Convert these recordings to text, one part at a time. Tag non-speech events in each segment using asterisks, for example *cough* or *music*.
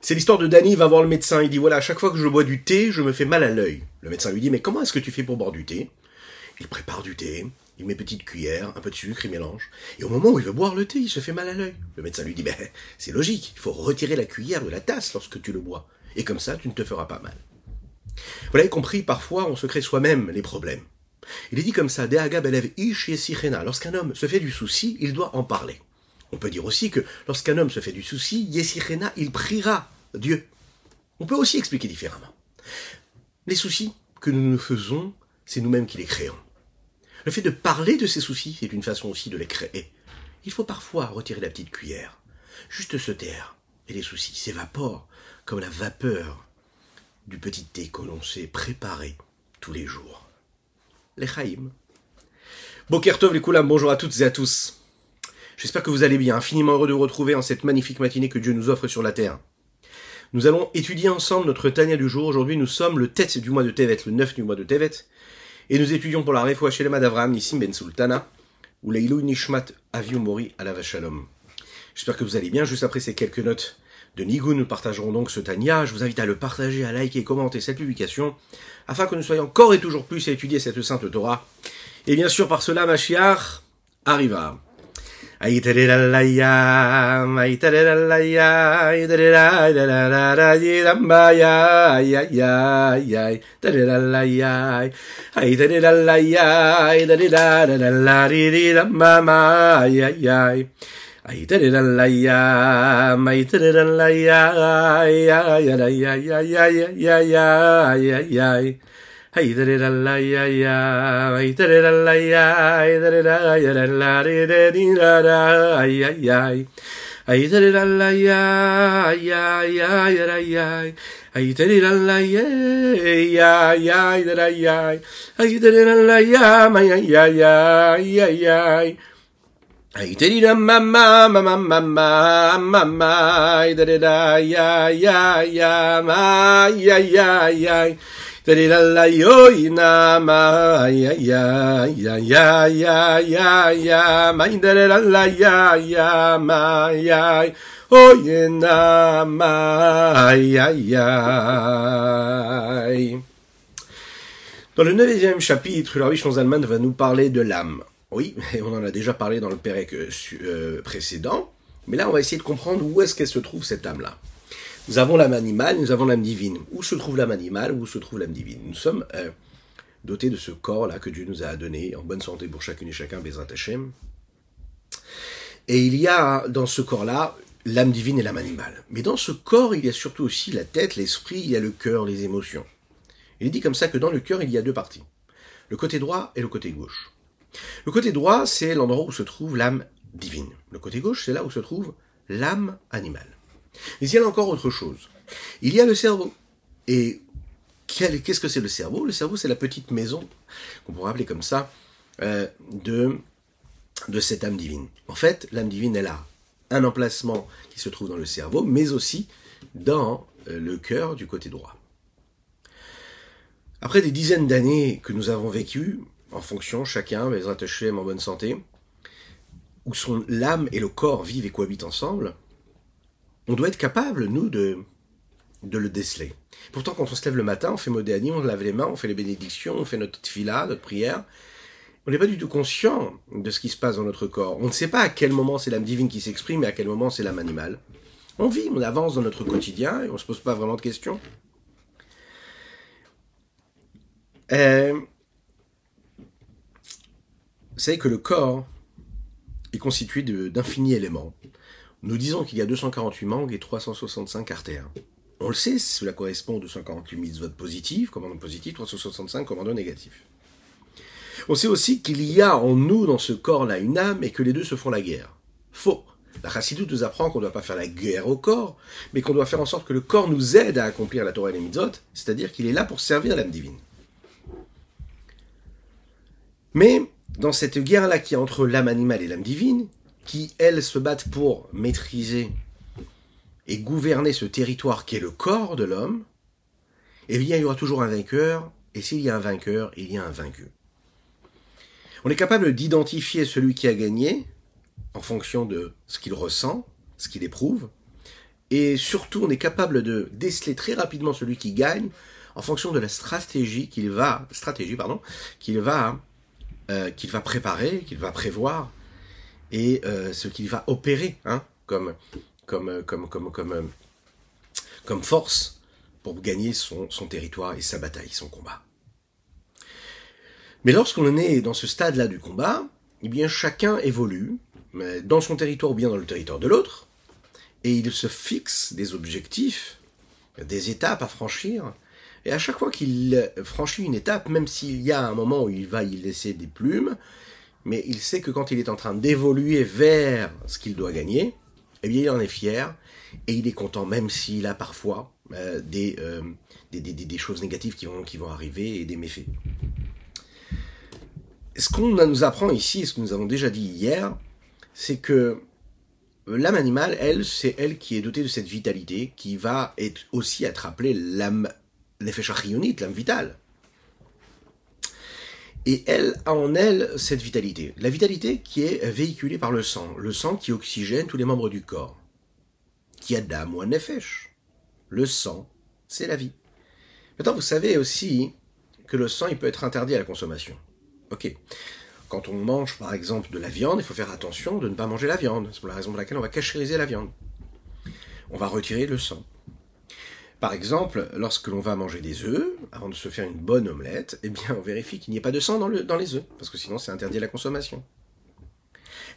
C'est l'histoire de Danny, va voir le médecin, il dit voilà, à chaque fois que je bois du thé, je me fais mal à l'œil. Le médecin lui dit mais comment est-ce que tu fais pour boire du thé? Il prépare du thé, il met petite cuillère, un peu de sucre, il mélange. Et au moment où il veut boire le thé, il se fait mal à l'œil. Le médecin lui dit ben c'est logique, il faut retirer la cuillère de la tasse lorsque tu le bois. Et comme ça, tu ne te feras pas mal. Vous l'avez compris, parfois on se crée soi-même les problèmes. Il est dit comme ça, Dehaga belev ish yesichena. Lorsqu'un homme se fait du souci, il doit en parler. On peut dire aussi que lorsqu'un homme se fait du souci, Yesichena, il priera Dieu. On peut aussi expliquer différemment. Les soucis que nous nous faisons, c'est nous-mêmes qui les créons. Le fait de parler de ces soucis, c'est une façon aussi de les créer. Il faut parfois retirer la petite cuillère, juste se taire, et les soucis s'évaporent comme la vapeur du petit thé que l'on s'est préparé tous les jours. Les Chaïm. Bokertov les Koulam, bonjour à toutes et à tous. J'espère que vous allez bien, infiniment heureux de vous retrouver en cette magnifique matinée que Dieu nous offre sur la terre. Nous allons étudier ensemble notre Tania du jour. Aujourd'hui, nous sommes le tête du mois de Tevet, le 9 du mois de Tevet. Et nous étudions pour la Refoua Shelema d'Avram, Nissim Ben Sultana, ou Leilou Nishmat Aviu Mori Alava Shalom. J'espère que vous allez bien. Juste après ces quelques notes de Nigun, nous partagerons donc ce Tania. Je vous invite à le partager, à liker et commenter cette publication, afin que nous soyons encore et toujours plus à étudier cette sainte Torah. Et bien sûr, par cela, Mashiach arriva. I did it la ya, I did it la ya, ya ya ya ya ya ya ya ya. Hey, did it, mama, mama, mama, mama, da da da, ya, ya, ya, ma, ya, ya, ya. Dans le neuvième chapitre, Rabbi Zalman va nous parler de l'âme. Oui, on en a déjà parlé dans le Pérec précédent, mais là on va essayer de comprendre où est-ce qu'elle se trouve cette âme-là. Nous avons l'âme animale, nous avons l'âme divine. Où se trouve l'âme animale, où se trouve l'âme divine? Nous sommes euh, dotés de ce corps-là que Dieu nous a donné, en bonne santé pour chacune et chacun, Bezrat Hashem. Et il y a dans ce corps-là l'âme divine et l'âme animale. Mais dans ce corps, il y a surtout aussi la tête, l'esprit, il y a le cœur, les émotions. Il est dit comme ça que dans le cœur, il y a deux parties. Le côté droit et le côté gauche. Le côté droit, c'est l'endroit où se trouve l'âme divine. Le côté gauche, c'est là où se trouve l'âme animale. Mais il y a encore autre chose. Il y a le cerveau. Et qu'est-ce que c'est le cerveau? Le cerveau, c'est la petite maison, qu'on pourrait appeler comme ça, euh, de, cette âme divine. En fait, l'âme divine, elle a un emplacement qui se trouve dans le cerveau, mais aussi dans euh, le cœur du côté droit. Après des dizaines d'années que nous avons vécues, en fonction, chacun, les attachés en bonne santé, où son l'âme et le corps vivent et cohabitent ensemble, on doit être capable, nous, de, de le déceler. Pourtant, quand on se lève le matin, on fait modéani, on lave les mains, on fait les bénédictions, on fait notre fila, notre prière. On n'est pas du tout conscient de ce qui se passe dans notre corps. On ne sait pas à quel moment c'est l'âme divine qui s'exprime et à quel moment c'est l'âme animale. On vit, on avance dans notre quotidien et on ne se pose pas vraiment de questions. Euh, vous savez que le corps est constitué d'infinis éléments. Nous disons qu'il y a 248 membres et 365 artères. On le sait, cela correspond aux 248 mitzvot positifs, commandants positifs, 365 commandants négatifs. On sait aussi qu'il y a en nous, dans ce corps-là, une âme et que les deux se font la guerre. Faux. La chassidoute nous apprend qu'on ne doit pas faire la guerre au corps, mais qu'on doit faire en sorte que le corps nous aide à accomplir la Torah et les mitzvot, c'est-à-dire qu'il est là pour servir l'âme divine. Mais dans cette guerre-là qui est entre l'âme animale et l'âme divine, qui, elles, se battent pour maîtriser et gouverner ce territoire qui est le corps de l'homme, eh bien, il y aura toujours un vainqueur, et s'il y a un vainqueur, il y a un vaincu. On est capable d'identifier celui qui a gagné en fonction de ce qu'il ressent, ce qu'il éprouve, Et surtout, on est capable de déceler très rapidement celui qui gagne en fonction de la stratégie qu'il va, stratégie euh, qu'il va préparer, qu'il va prévoir et euh, ce qu'il va opérer, hein, comme, euh, comme force pour gagner son, son territoire et sa bataille, son combat. Mais lorsqu'on est dans ce stade-là du combat, eh bien chacun évolue dans son territoire ou bien dans le territoire de l'autre, et il se fixe des objectifs, des étapes à franchir, et à chaque fois qu'il franchit une étape, même s'il y a un moment où il va y laisser des plumes, mais il sait que quand il est en train d'évoluer vers ce qu'il doit gagner, eh bien il en est fier, et il est content même s'il a parfois euh, des, euh, des, des, choses négatives qui vont, qui vont arriver et des méfaits. Ce qu'on nous apprend ici, ce que nous avons déjà dit hier, c'est que l'âme animale, elle, c'est elle qui est dotée de cette vitalité, qui va être aussi être appelée l'âme, l'effet l'âme vitale. Et elle a en elle cette vitalité. La vitalité qui est véhiculée par le sang. Le sang qui oxygène tous les membres du corps. Qui a d'âme ou nefesh. Le sang, c'est la vie. Maintenant, vous savez aussi que le sang, il peut être interdit à la consommation. Ok. Quand on mange par exemple de la viande, il faut faire attention de ne pas manger la viande. C'est pour la raison pour laquelle on va cachériser la viande. On va retirer le sang. Par exemple, lorsque l'on va manger des œufs, avant de se faire une bonne omelette, eh bien on vérifie qu'il n'y ait pas de sang dans, le, dans les œufs, parce que sinon c'est interdit à la consommation.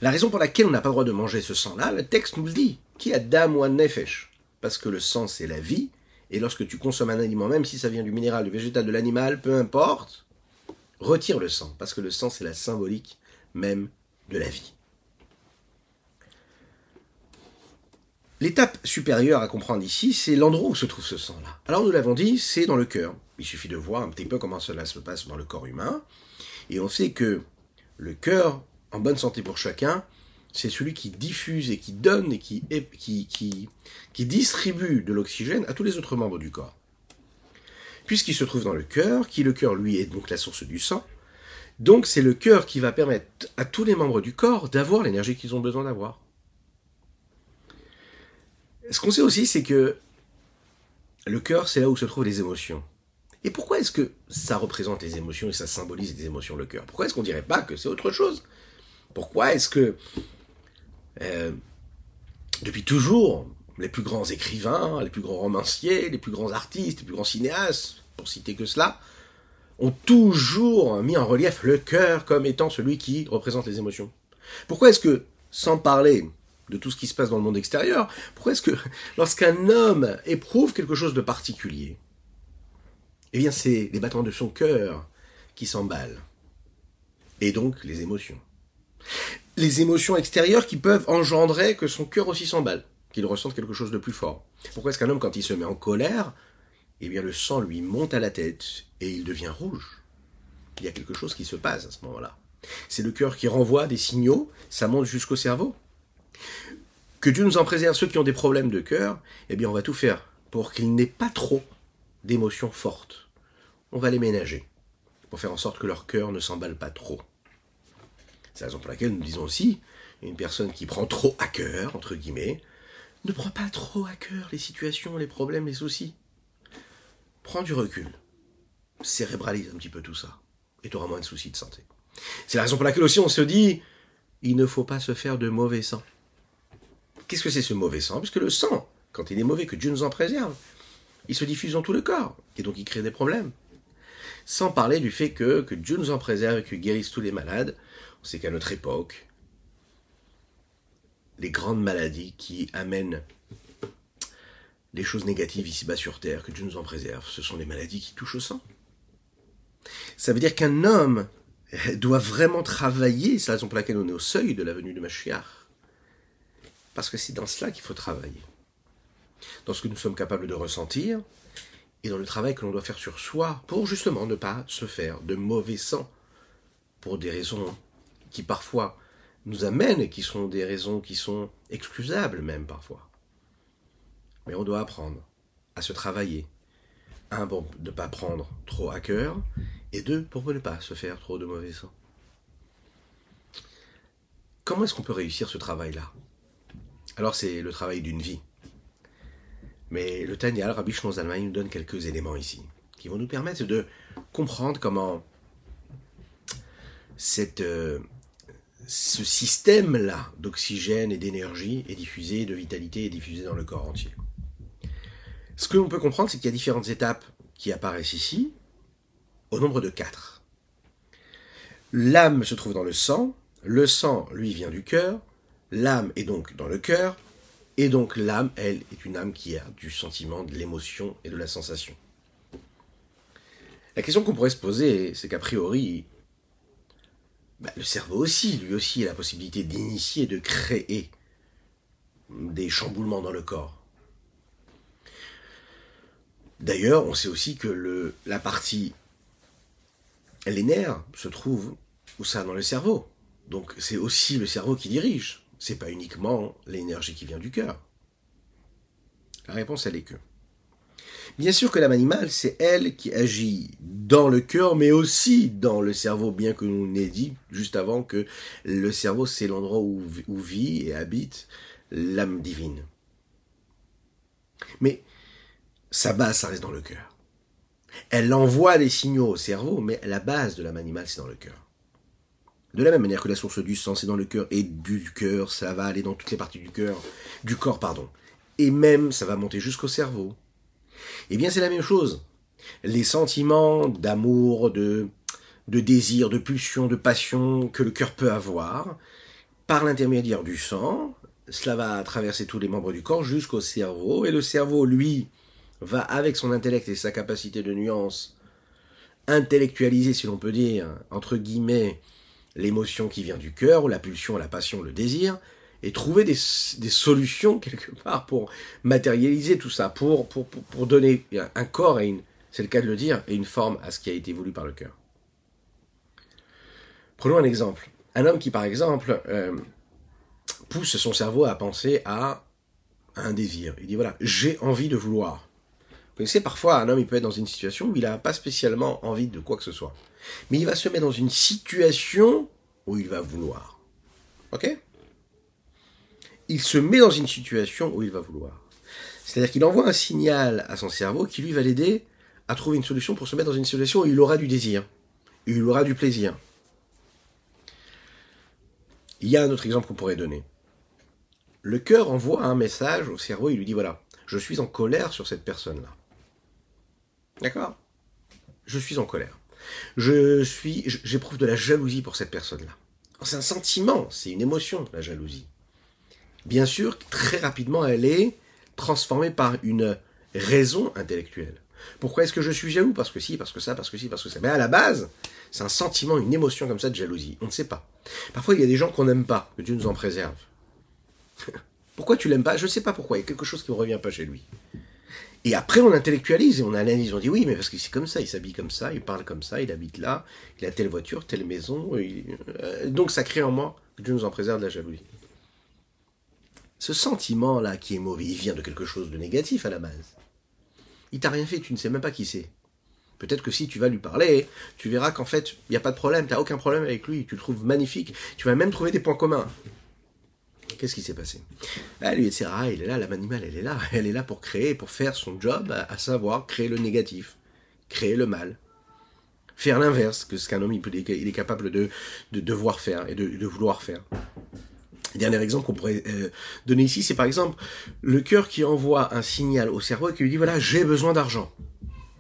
La raison pour laquelle on n'a pas le droit de manger ce sang-là, le texte nous le dit. Qui a dam ou nefesh? Parce que le sang c'est la vie, et lorsque tu consommes un aliment, même si ça vient du minéral, du végétal, de l'animal, peu importe, retire le sang, parce que le sang, c'est la symbolique même de la vie. L'étape supérieure à comprendre ici, c'est l'endroit où se trouve ce sang-là. Alors nous l'avons dit, c'est dans le cœur. Il suffit de voir un petit peu comment cela se passe dans le corps humain. Et on sait que le cœur, en bonne santé pour chacun, c'est celui qui diffuse et qui donne et qui, qui, qui, qui distribue de l'oxygène à tous les autres membres du corps puisqu'il se trouve dans le cœur, qui le cœur lui est donc la source du sang. Donc c'est le cœur qui va permettre à tous les membres du corps d'avoir l'énergie qu'ils ont besoin d'avoir. Ce qu'on sait aussi, c'est que le cœur, c'est là où se trouvent les émotions. Et pourquoi est-ce que ça représente les émotions et ça symbolise les émotions, le cœur? Pourquoi est-ce qu'on dirait pas que c'est autre chose? Pourquoi est-ce que, euh, depuis toujours, les plus grands écrivains, les plus grands romanciers, les plus grands artistes, les plus grands cinéastes, pour citer que cela, ont toujours mis en relief le cœur comme étant celui qui représente les émotions? Pourquoi est-ce que, sans parler de tout ce qui se passe dans le monde extérieur, pourquoi est-ce que *laughs* lorsqu'un homme éprouve quelque chose de particulier, eh bien c'est les battements de son cœur qui s'emballent. Et donc les émotions. Les émotions extérieures qui peuvent engendrer que son cœur aussi s'emballe qu'il ressente quelque chose de plus fort. Pourquoi est-ce qu'un homme, quand il se met en colère, eh bien le sang lui monte à la tête et il devient rouge? Il y a quelque chose qui se passe à ce moment-là. C'est le cœur qui renvoie des signaux, ça monte jusqu'au cerveau. Que Dieu nous en préserve, ceux qui ont des problèmes de cœur, eh bien on va tout faire pour qu'il n'ait pas trop d'émotions fortes. On va les ménager, pour faire en sorte que leur cœur ne s'emballe pas trop. C'est la raison pour laquelle nous disons aussi, une personne qui prend trop à cœur, entre guillemets, ne prends pas trop à cœur les situations, les problèmes, les soucis. Prends du recul. Cérébralise un petit peu tout ça. Et tu auras moins de soucis de santé. C'est la raison pour laquelle aussi on se dit, il ne faut pas se faire de mauvais sang. Qu'est-ce que c'est ce mauvais sang? Puisque le sang, quand il est mauvais, que Dieu nous en préserve, il se diffuse dans tout le corps. Et donc il crée des problèmes. Sans parler du fait que, Dieu nous en préserve et qu'il guérisse tous les malades. On sait qu'à notre époque, les grandes maladies qui amènent les choses négatives ici-bas sur Terre, que Dieu nous en préserve, ce sont les maladies qui touchent au sang. Ça veut dire qu'un homme doit vraiment travailler, c'est la raison pour laquelle on au seuil de la venue de Mashiach. Parce que c'est dans cela qu'il faut travailler. Dans ce que nous sommes capables de ressentir, et dans le travail que l'on doit faire sur soi, pour justement ne pas se faire de mauvais sang, pour des raisons qui parfois nous amènent et qui sont des raisons qui sont excusables même parfois. Mais on doit apprendre à se travailler. Un, pour ne pas prendre trop à cœur, et deux, pour ne pas se faire trop de mauvais sang. Comment est-ce qu'on peut réussir ce travail-là? Alors c'est le travail d'une vie. Mais le Tanya, le Rabbi Shlomo Zalman, nous donne quelques éléments ici, qui vont nous permettre de comprendre comment cette, euh, ce système-là d'oxygène et d'énergie est diffusé, de vitalité est diffusé dans le corps entier. Ce que l'on peut comprendre, c'est qu'il y a différentes étapes qui apparaissent ici, au nombre de quatre. L'âme se trouve dans le sang, le sang, lui, vient du cœur, l'âme est donc dans le cœur, et donc l'âme, elle, est une âme qui a du sentiment, de l'émotion et de la sensation. La question qu'on pourrait se poser, c'est qu'a priori, bah, le cerveau aussi, lui aussi, a la possibilité d'initier, de créer des chamboulements dans le corps. D'ailleurs, on sait aussi que la partie, les nerfs, se trouvent où ça dans le cerveau. Donc c'est aussi le cerveau qui dirige. C'est pas uniquement l'énergie qui vient du cœur. La réponse, elle est que. Bien sûr que l'âme animale, c'est elle qui agit dans le cœur, mais aussi dans le cerveau, bien que nous n'ait dit juste avant que le cerveau, c'est l'endroit où, où, vit et habite l'âme divine. Mais sa base, ça reste dans le cœur. Elle envoie des signaux au cerveau, mais la base de l'âme animale, c'est dans le cœur. De la même manière que la source du sang, c'est dans le cœur, et du cœur, ça va aller dans toutes les parties du cœur, du corps, pardon. Et même, ça va monter jusqu'au cerveau. Eh bien, c'est la même chose. Les sentiments d'amour, de, de désir, de pulsion, de passion que le cœur peut avoir, par l'intermédiaire du sang, cela va traverser tous les membres du corps jusqu'au cerveau, et le cerveau, lui, va, avec son intellect et sa capacité de nuance, intellectualiser, si l'on peut dire, entre guillemets, l'émotion qui vient du cœur, ou la pulsion, la passion, le désir, et trouver des, solutions *laughs* quelque part pour matérialiser tout ça, pour, pour, pour, donner un corps et une, c'est le cas de le dire, et une forme à ce qui a été voulu par le cœur. Prenons un exemple. Un homme qui, par exemple, euh, pousse son cerveau à penser à un désir. Il dit voilà, j'ai envie de vouloir. Vous connaissez, parfois, un homme, il peut être dans une situation où il n'a pas spécialement envie de quoi que ce soit. Mais il va se mettre dans une situation où il va vouloir. Ok? Il se met dans une situation où il va vouloir. C'est-à-dire qu'il envoie un signal à son cerveau qui lui va l'aider à trouver une solution pour se mettre dans une situation où il aura du désir, où il aura du plaisir. Il y a un autre exemple qu'on pourrait donner. Le cœur envoie un message au cerveau, il lui dit voilà, je suis en colère sur cette personne-là. D'accord? Je suis en colère. Je suis, j'éprouve de la jalousie pour cette personne-là. C'est un sentiment, c'est une émotion, la jalousie. Bien sûr, très rapidement, elle est transformée par une raison intellectuelle. Pourquoi est-ce que je suis jaloux? Parce que si, parce que ça, parce que si, parce que ça. Mais à la base, c'est un sentiment, une émotion comme ça de jalousie. On ne sait pas. Parfois, il y a des gens qu'on n'aime pas, que Dieu nous en préserve. *laughs* pourquoi tu l'aimes pas? Je ne sais pas pourquoi. Il y a quelque chose qui ne revient pas chez lui. Et après, on intellectualise et on analyse. On dit oui, mais parce que c'est comme ça, il s'habille comme ça, il parle comme ça, il habite là, il a telle voiture, telle maison. Euh, donc ça crée en moi, Dieu nous en préserve de la jalousie. Ce sentiment-là qui est mauvais, il vient de quelque chose de négatif à la base. Il t'a rien fait, tu ne sais même pas qui c'est. Peut-être que si tu vas lui parler, tu verras qu'en fait, il n'y a pas de problème, tu n'as aucun problème avec lui, tu le trouves magnifique, tu vas même trouver des points communs. Qu'est-ce qui s'est passé? Bah, Lui, etc., il est là, l'âme animale, elle est là. Elle est là pour créer, pour faire son job, à, savoir créer le négatif, créer le mal. Faire l'inverse que ce qu'un homme il, est capable de, de devoir faire et de, vouloir faire. Dernier exemple qu'on pourrait euh, donner ici, c'est par exemple le cœur qui envoie un signal au cerveau et qui lui dit voilà, j'ai besoin d'argent.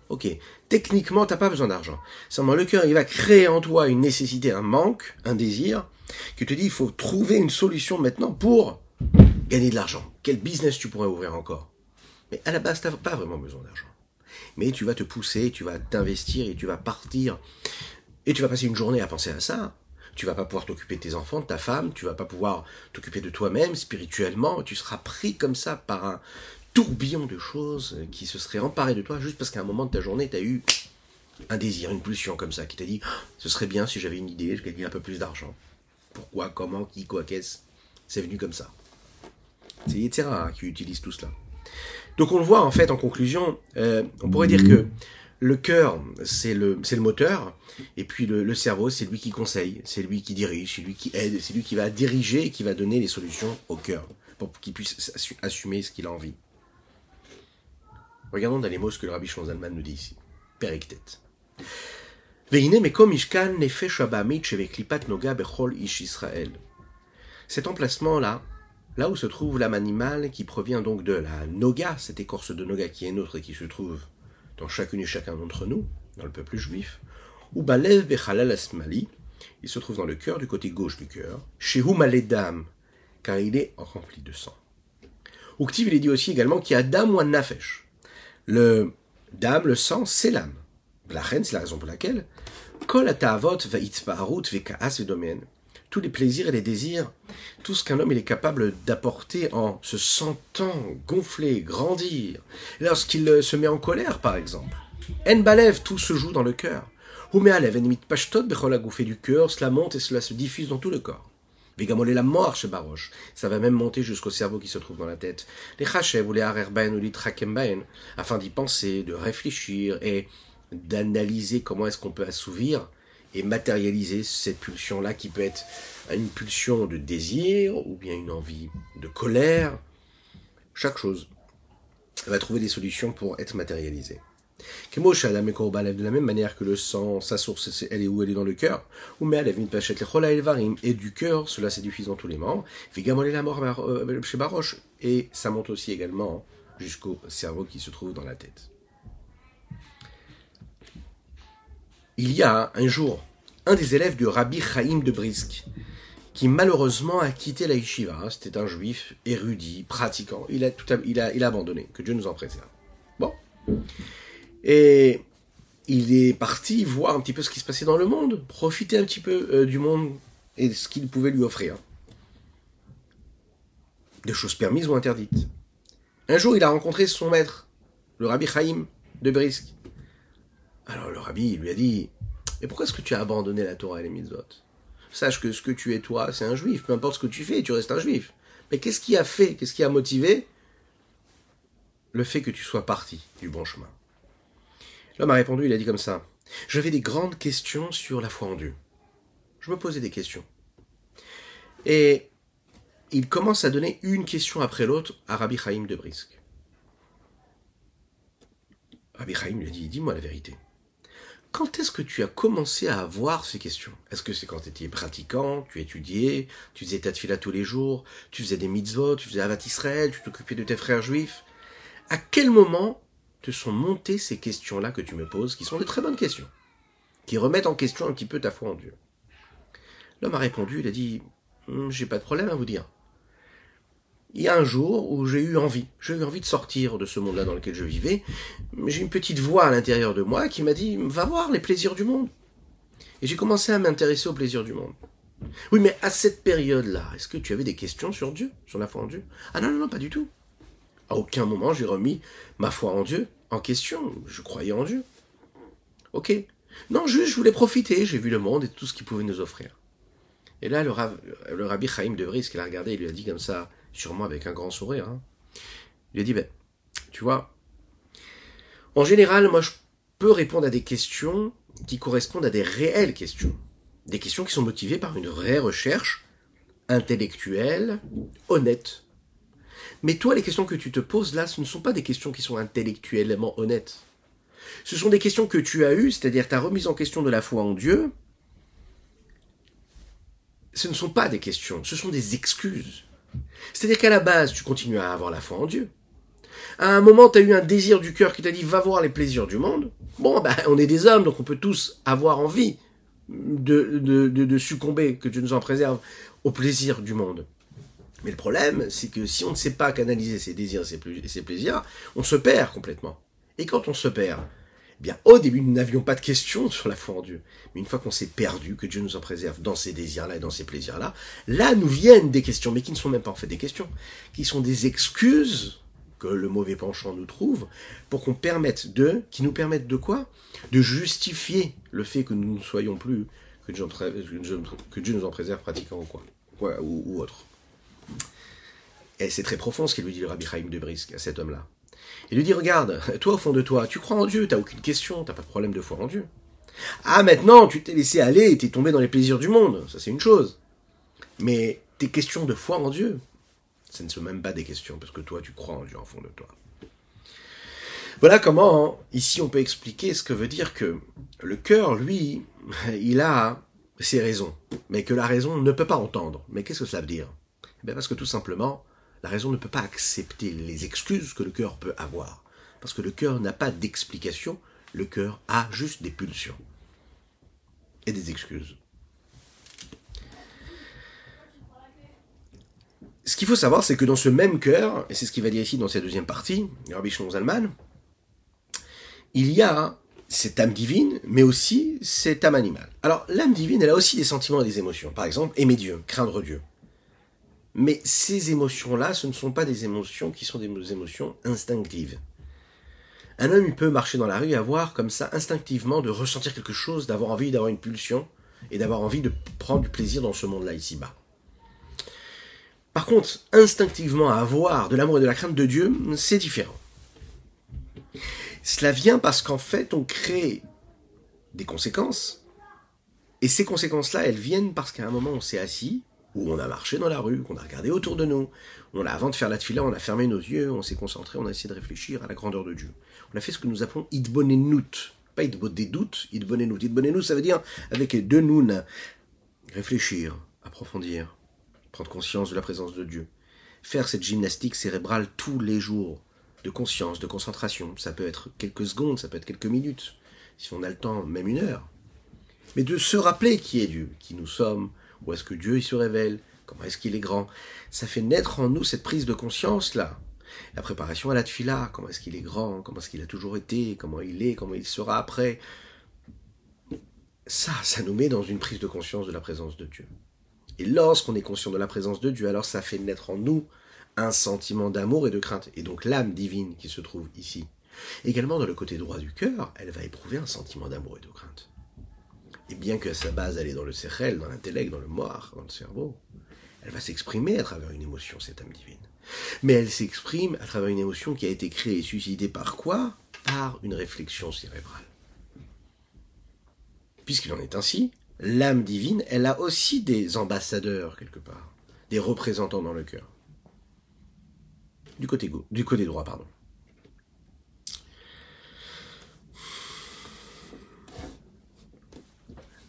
Ok, techniquement, t'as pas besoin d'argent. Seulement, le cœur, il va créer en toi une nécessité, un manque, un désir, qui te dit il faut trouver une solution maintenant pour gagner de l'argent. Quel business tu pourrais ouvrir encore? Mais à la base, tu n'as pas vraiment besoin d'argent. Mais tu vas te pousser, tu vas t'investir et tu vas partir. Et tu vas passer une journée à penser à ça. Tu vas pas pouvoir t'occuper de tes enfants, de ta femme, tu vas pas pouvoir t'occuper de toi-même spirituellement. Tu seras pris comme ça par un tourbillon de choses qui se seraient emparées de toi juste parce qu'à un moment de ta journée, tu as eu un désir, une pulsion comme ça qui t'a dit oh, ce serait bien si j'avais une idée, je gagnais un peu plus d'argent pourquoi, comment, qui, quoi, qu'est-ce. C'est venu comme ça. C'est etc. qui utilise tout cela. Donc on le voit en fait en conclusion, euh, on pourrait dire que le cœur c'est le, c'est le moteur, et puis le, cerveau c'est lui qui conseille, c'est lui qui dirige, c'est lui qui aide, c'est lui qui va diriger et qui va donner les solutions au cœur pour qu'il puisse assumer ce qu'il a envie. Regardons dans les mots ce que le Rabbi Zalman nous dit ici. Periktet. Cet emplacement-là, là où se trouve l'âme animale qui provient donc de la noga, cette écorce de noga qui est nôtre et qui se trouve dans chacune et chacun d'entre nous, dans le peuple juif, ou balev bechalal asmali, il se trouve dans le cœur, du côté gauche du cœur, chez Humaledam, car il est rempli de sang. Uktiv, il est dit aussi également qu'il y a dam ou nafesh. Le dam, le sang, c'est l'âme. La reine, c'est la raison pour laquelle. Tous les plaisirs et les désirs, tout ce qu'un homme il est capable d'apporter en se sentant gonfler, grandir, lorsqu'il se met en colère par exemple. En balev, tout se joue dans le cœur. Humealev, enmit pashtot bechol agouffé du cœur, cela monte et cela se diffuse dans tout le corps. Vegamolé la mort chez Baroche. Ça va même monter jusqu'au cerveau qui se trouve dans la tête. Les chachev ou les arerben ou les trakemben, afin d'y penser, de réfléchir et d'analyser comment est-ce qu'on peut assouvir et matérialiser cette pulsion-là qui peut être une pulsion de désir ou bien une envie de colère. Chaque chose va trouver des solutions pour être matérialisée. De la même manière que le sang, sa source, elle est où? Elle est dans le cœur. Ou mais elle les et du cœur, cela diffusé dans tous les membres. la mort euh, chez Baroche. Et ça monte aussi également jusqu'au cerveau qui se trouve dans la tête. Il y a un jour un des élèves du Rabbi Chaim de Brisk qui malheureusement a quitté la yeshiva. C'était un juif érudit, pratiquant. Il a, tout il, a, il a abandonné. Que Dieu nous en préserve. Bon. Et il est parti voir un petit peu ce qui se passait dans le monde, profiter un petit peu euh, du monde et ce qu'il pouvait lui offrir. Des choses permises ou interdites. Un jour, il a rencontré son maître, le rabbi Chaim de Brisk. Alors le rabbi lui a dit Mais pourquoi est-ce que tu as abandonné la Torah et les mitzvot? Sache que ce que tu es toi, c'est un juif. Peu importe ce que tu fais, tu restes un juif. Mais qu'est-ce qui a fait, qu'est-ce qui a motivé le fait que tu sois parti du bon chemin? L'homme a répondu, il a dit comme ça. J'avais des grandes questions sur la foi en Dieu. Je me posais des questions. Et il commence à donner une question après l'autre à Rabbi Chaim de Brisk. Rabbi Chaim lui a dit, dis-moi la vérité. Quand est-ce que tu as commencé à avoir ces questions? Est-ce que c'est quand tu étais pratiquant, tu étudiais, tu faisais ta tefila tous les jours, tu faisais des mitzvot, tu faisais Avat Israël, tu t'occupais de tes frères juifs? À quel moment te sont montées ces questions-là que tu me poses, qui sont des très bonnes questions, qui remettent en question un petit peu ta foi en Dieu? L'homme a répondu, il a dit, hum, j'ai pas de problème à vous dire. Il y a un jour où j'ai eu envie, j'ai eu envie de sortir de ce monde-là dans lequel je vivais. J'ai une petite voix à l'intérieur de moi qui m'a dit, va voir les plaisirs du monde. Et j'ai commencé à m'intéresser aux plaisirs du monde. Oui, mais à cette période-là, est-ce que tu avais des questions sur Dieu, sur la foi en Dieu? Ah non, non, non, pas du tout. À aucun moment j'ai remis ma foi en Dieu en question. Je croyais en Dieu. Ok. Non, juste je voulais profiter. J'ai vu le monde et tout ce qu'il pouvait nous offrir. Et là, le, rabbi Chaim de Brisk, il a regardé, il lui a dit comme ça, sûrement avec un grand sourire. Hein. A dit, ben, tu vois, en général, moi, je peux répondre à des questions qui correspondent à des réelles questions. Des questions qui sont motivées par une vraie recherche intellectuelle, honnête, mais toi, les questions que tu te poses là, ce ne sont pas des questions qui sont intellectuellement honnêtes. Ce sont des questions que tu as eues, c'est-à-dire ta remise en question de la foi en Dieu. Ce ne sont pas des questions, ce sont des excuses. C'est-à-dire qu'à la base, tu continues à avoir la foi en Dieu. À un moment, tu as eu un désir du cœur qui t'a dit va voir les plaisirs du monde. Bon, ben, on est des hommes, donc on peut tous avoir envie de, de, succomber, que Dieu nous en préserve, au plaisir du monde. Mais le problème, c'est que si on ne sait pas canaliser ses désirs et ses plaisirs, on se perd complètement. Et quand on se perd, bien, au début, nous n'avions pas de questions sur la foi en Dieu. Mais une fois qu'on s'est perdu, que Dieu nous en préserve dans ces désirs-là et dans ces plaisirs-là, là nous viennent des questions, mais qui ne sont même pas en fait des questions, qui sont des excuses que le mauvais penchant nous trouve, pour qu'on permette de, qui nous permettent de quoi? De justifier le fait que nous ne soyons plus, que Dieu, nous en préserve pratiquant ou quoi, ou, ou autre. Et c'est très profond ce qu'il lui dit le Rabbi Chaim de Brisk à cet homme-là. Il lui dit, regarde, toi au fond de toi, tu crois en Dieu, t'as aucune question, t'as pas de problème de foi en Dieu. Ah maintenant, tu t'es laissé aller et t'es tombé dans les plaisirs du monde, ça c'est une chose. Mais tes questions de foi en Dieu, ce ne sont même pas des questions, parce que toi tu crois en Dieu au fond de toi. Voilà comment, ici, on peut expliquer ce que veut dire que le cœur, lui, *laughs* il a ses raisons, mais que la raison ne peut pas entendre. Mais qu'est-ce que cela veut dire? Eh Parce que tout simplement, la raison ne peut pas accepter les excuses que le cœur peut avoir. Parce que le cœur n'a pas d'explication, le cœur a juste des pulsions et des excuses. Ce qu'il faut savoir, c'est que dans ce même cœur, et c'est ce qu'il va dire ici dans cette deuxième partie, Rabbi Zalman, il y a cette âme divine, mais aussi cette âme animale. Alors, l'âme divine, elle a aussi des sentiments et des émotions. Par exemple, aimer Dieu, craindre Dieu. Mais ces émotions-là, ce ne sont pas des émotions qui sont des émotions instinctives. Un homme, il peut marcher dans la rue et avoir comme ça instinctivement de ressentir quelque chose, d'avoir envie d'avoir une pulsion et d'avoir envie de prendre du plaisir dans ce monde-là ici-bas. Par contre, instinctivement avoir de l'amour et de la crainte de Dieu, c'est différent. Cela vient parce qu'en fait, on crée des conséquences. Et ces conséquences-là, elles viennent parce qu'à un moment, on s'est assis, ou on a marché dans la rue, qu'on a regardé autour de nous. On a, avant de faire la tefila, on a fermé nos yeux, on s'est concentré, on a essayé de réfléchir à la grandeur de Dieu. On a fait ce que nous appelons idbonenut. Pas doutes, idbonenut. Idbonenut, ça veut dire, avec deux noun, réfléchir, approfondir, prendre conscience de la présence de Dieu. Faire cette gymnastique cérébrale tous les jours, de conscience, de concentration. Ça peut être quelques secondes, ça peut être quelques minutes, si on a le temps, même une heure. Mais de se rappeler qui est Dieu, qui nous sommes, où est-ce que Dieu il se révèle, comment est-ce qu'il est grand? Ça fait naître en nous cette prise de conscience là. La préparation à la tfila, comment est-ce qu'il est grand, comment est-ce qu'il a toujours été, comment il est, comment il sera après? Ça, ça nous met dans une prise de conscience de la présence de Dieu. Et lorsqu'on est conscient de la présence de Dieu, alors ça fait naître en nous un sentiment d'amour et de crainte. Et donc l'âme divine qui se trouve ici. Également dans le côté droit du cœur, elle va éprouver un sentiment d'amour et de crainte. Et bien que sa base, elle est dans le cerveau, dans l'intellect, dans le moire, dans le cerveau, elle va s'exprimer à travers une émotion, cette âme divine. Mais elle s'exprime à travers une émotion qui a été créée et suscitée par quoi? Par une réflexion cérébrale. Puisqu'il en est ainsi, l'âme divine, elle a aussi des ambassadeurs quelque part, des représentants dans le cœur. Du côté, du côté droit, pardon.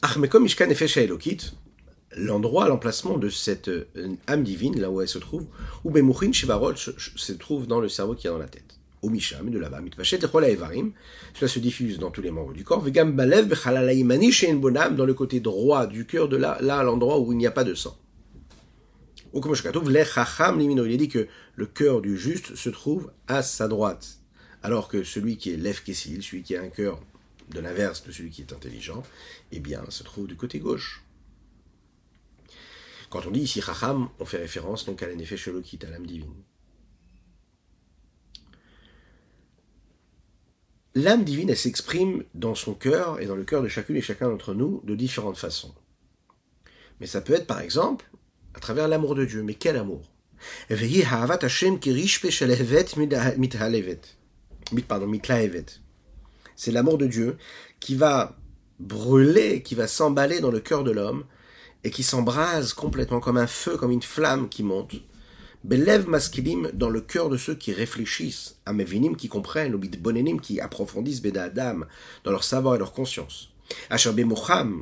Achmekom Mishkan Elokit, l'endroit, l'emplacement de cette euh, âme divine, là où elle se trouve, ou Bemuchin Shivarol se trouve dans le cerveau qui est dans la tête. Au Misham, de là-bas, Mitpachet Evarim, cela se diffuse dans tous les membres du corps, Vegam Balev Bonam, dans le côté droit du cœur, de là, là, à l'endroit où il n'y a pas de sang. Ou comme je il dit que le cœur du juste se trouve à sa droite, alors que celui qui est Lev Kessil, celui qui a un cœur de l'inverse de celui qui est intelligent, eh bien, se trouve du côté gauche. Quand on dit ici Chacham, on fait référence donc à l'effet Shelokit, à l'âme divine. L'âme divine, elle s'exprime dans son cœur et dans le cœur de chacune et chacun d'entre nous de différentes façons. Mais ça peut être par exemple à travers l'amour de Dieu. Mais quel amour? C'est l'amour de Dieu qui va brûler, qui va s'emballer dans le cœur de l'homme et qui s'embrase complètement comme un feu, comme une flamme qui monte. Belev maskilim dans le cœur de ceux qui réfléchissent, amevinim qui comprennent, ou bonenim qui approfondissent beda adam dans leur savoir et leur conscience. Asher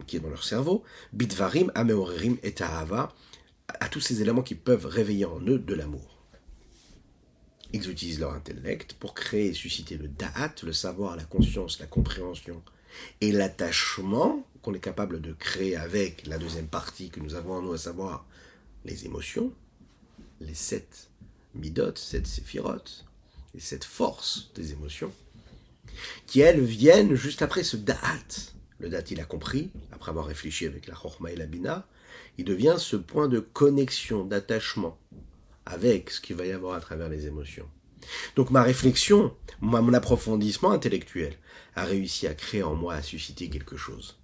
qui est dans leur cerveau, bitvarim ameorerim et ahava à tous ces éléments qui peuvent réveiller en eux de l'amour. Ils utilisent leur intellect pour créer et susciter le da'at, le savoir, la conscience, la compréhension et l'attachement qu'on est capable de créer avec la deuxième partie que nous avons en nous, à savoir les émotions, les sept midot, sept séphirotes, et cette force des émotions, qui elles viennent juste après ce da'at. Le da'at, il a compris, après avoir réfléchi avec la chorma et la bina, il devient ce point de connexion, d'attachement avec ce qu'il va y avoir à travers les émotions. Donc ma réflexion, mon approfondissement intellectuel a réussi à créer en moi, à susciter quelque chose.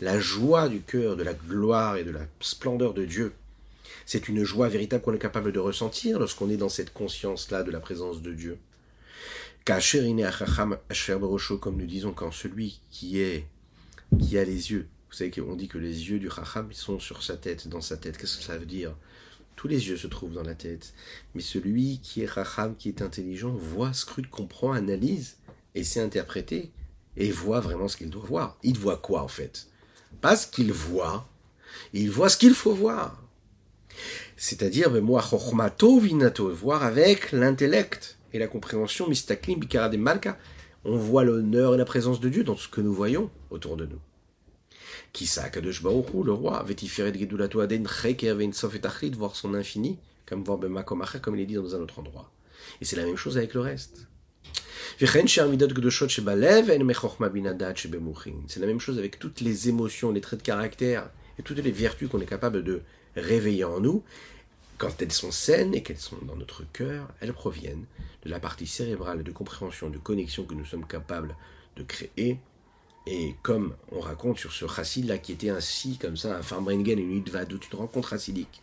La joie du cœur, de la gloire et de la splendeur de Dieu. C'est une joie véritable qu'on est capable de ressentir lorsqu'on est dans cette conscience-là de la présence de Dieu. Comme nous disons, quand celui qui est qui a les yeux. Vous savez qu'on dit que les yeux du Chacham sont sur sa tête, dans sa tête. Qu'est-ce que ça veut dire? Tous les yeux se trouvent dans la tête. Mais celui qui est racham, qui est intelligent, voit, scrute, comprend, analyse, et sait interpréter, et voit vraiment ce qu'il doit voir. Il voit quoi en fait? Pas ce qu'il voit, il voit ce qu'il faut voir. C'est-à-dire, ben, moi, chokhmato vinato, voir avec l'intellect et la compréhension, mistaklim bikara de malka, on voit l'honneur et la présence de Dieu dans ce que nous voyons autour de nous. Kisa Kadosh le roi, Vetiferet Gedulato Aden Cheker Sof et Achrit, voir son infini, comme voir Bemakomacher, comme il est dit dans un autre endroit. Et c'est la même chose avec le reste. C'est la même chose avec toutes les émotions, les traits de caractère et toutes les vertus qu'on est capable de réveiller en nous. Quand elles sont saines et qu'elles sont dans notre cœur, elles proviennent de la partie cérébrale de compréhension, de connexion que nous sommes capables de créer. Et comme on raconte sur ce chassid là qui était ainsi, comme ça, un Farbrengen, une Udva, une rencontre chassidique,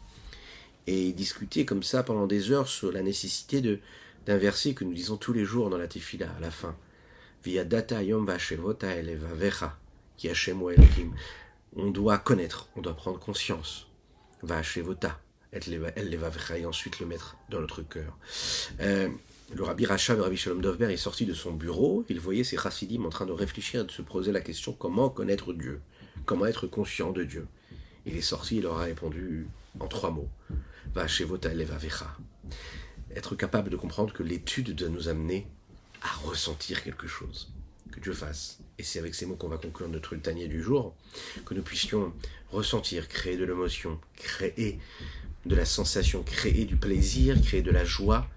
et discuter comme ça pendant des heures sur la nécessité de d'un verset que nous disons tous les jours dans la tefila, à la fin. Via data yom vecha, qui On doit connaître, on doit prendre conscience. Va et ensuite le mettre dans notre cœur. Euh, le rabbi Racha, le rabbi Shalom Dovber, est sorti de son bureau, il voyait ses chassidim en train de réfléchir, de se poser la question comment connaître Dieu, comment être conscient de Dieu? Il est sorti, il leur a répondu en trois mots. Vachevota vecha être capable de comprendre que l'étude doit nous amener à ressentir quelque chose. Que Dieu fasse. Et c'est avec ces mots qu'on va conclure notre tanier du jour, que nous puissions ressentir, créer de l'émotion, créer de la sensation, créer du plaisir, créer de la joie.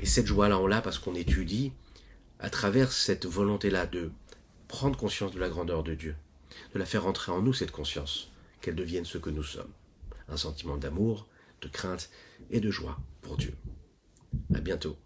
Et cette joie-là, on l'a parce qu'on étudie à travers cette volonté-là de prendre conscience de la grandeur de Dieu, de la faire entrer en nous, cette conscience, qu'elle devienne ce que nous sommes. Un sentiment d'amour, de crainte et de joie pour Dieu. À bientôt.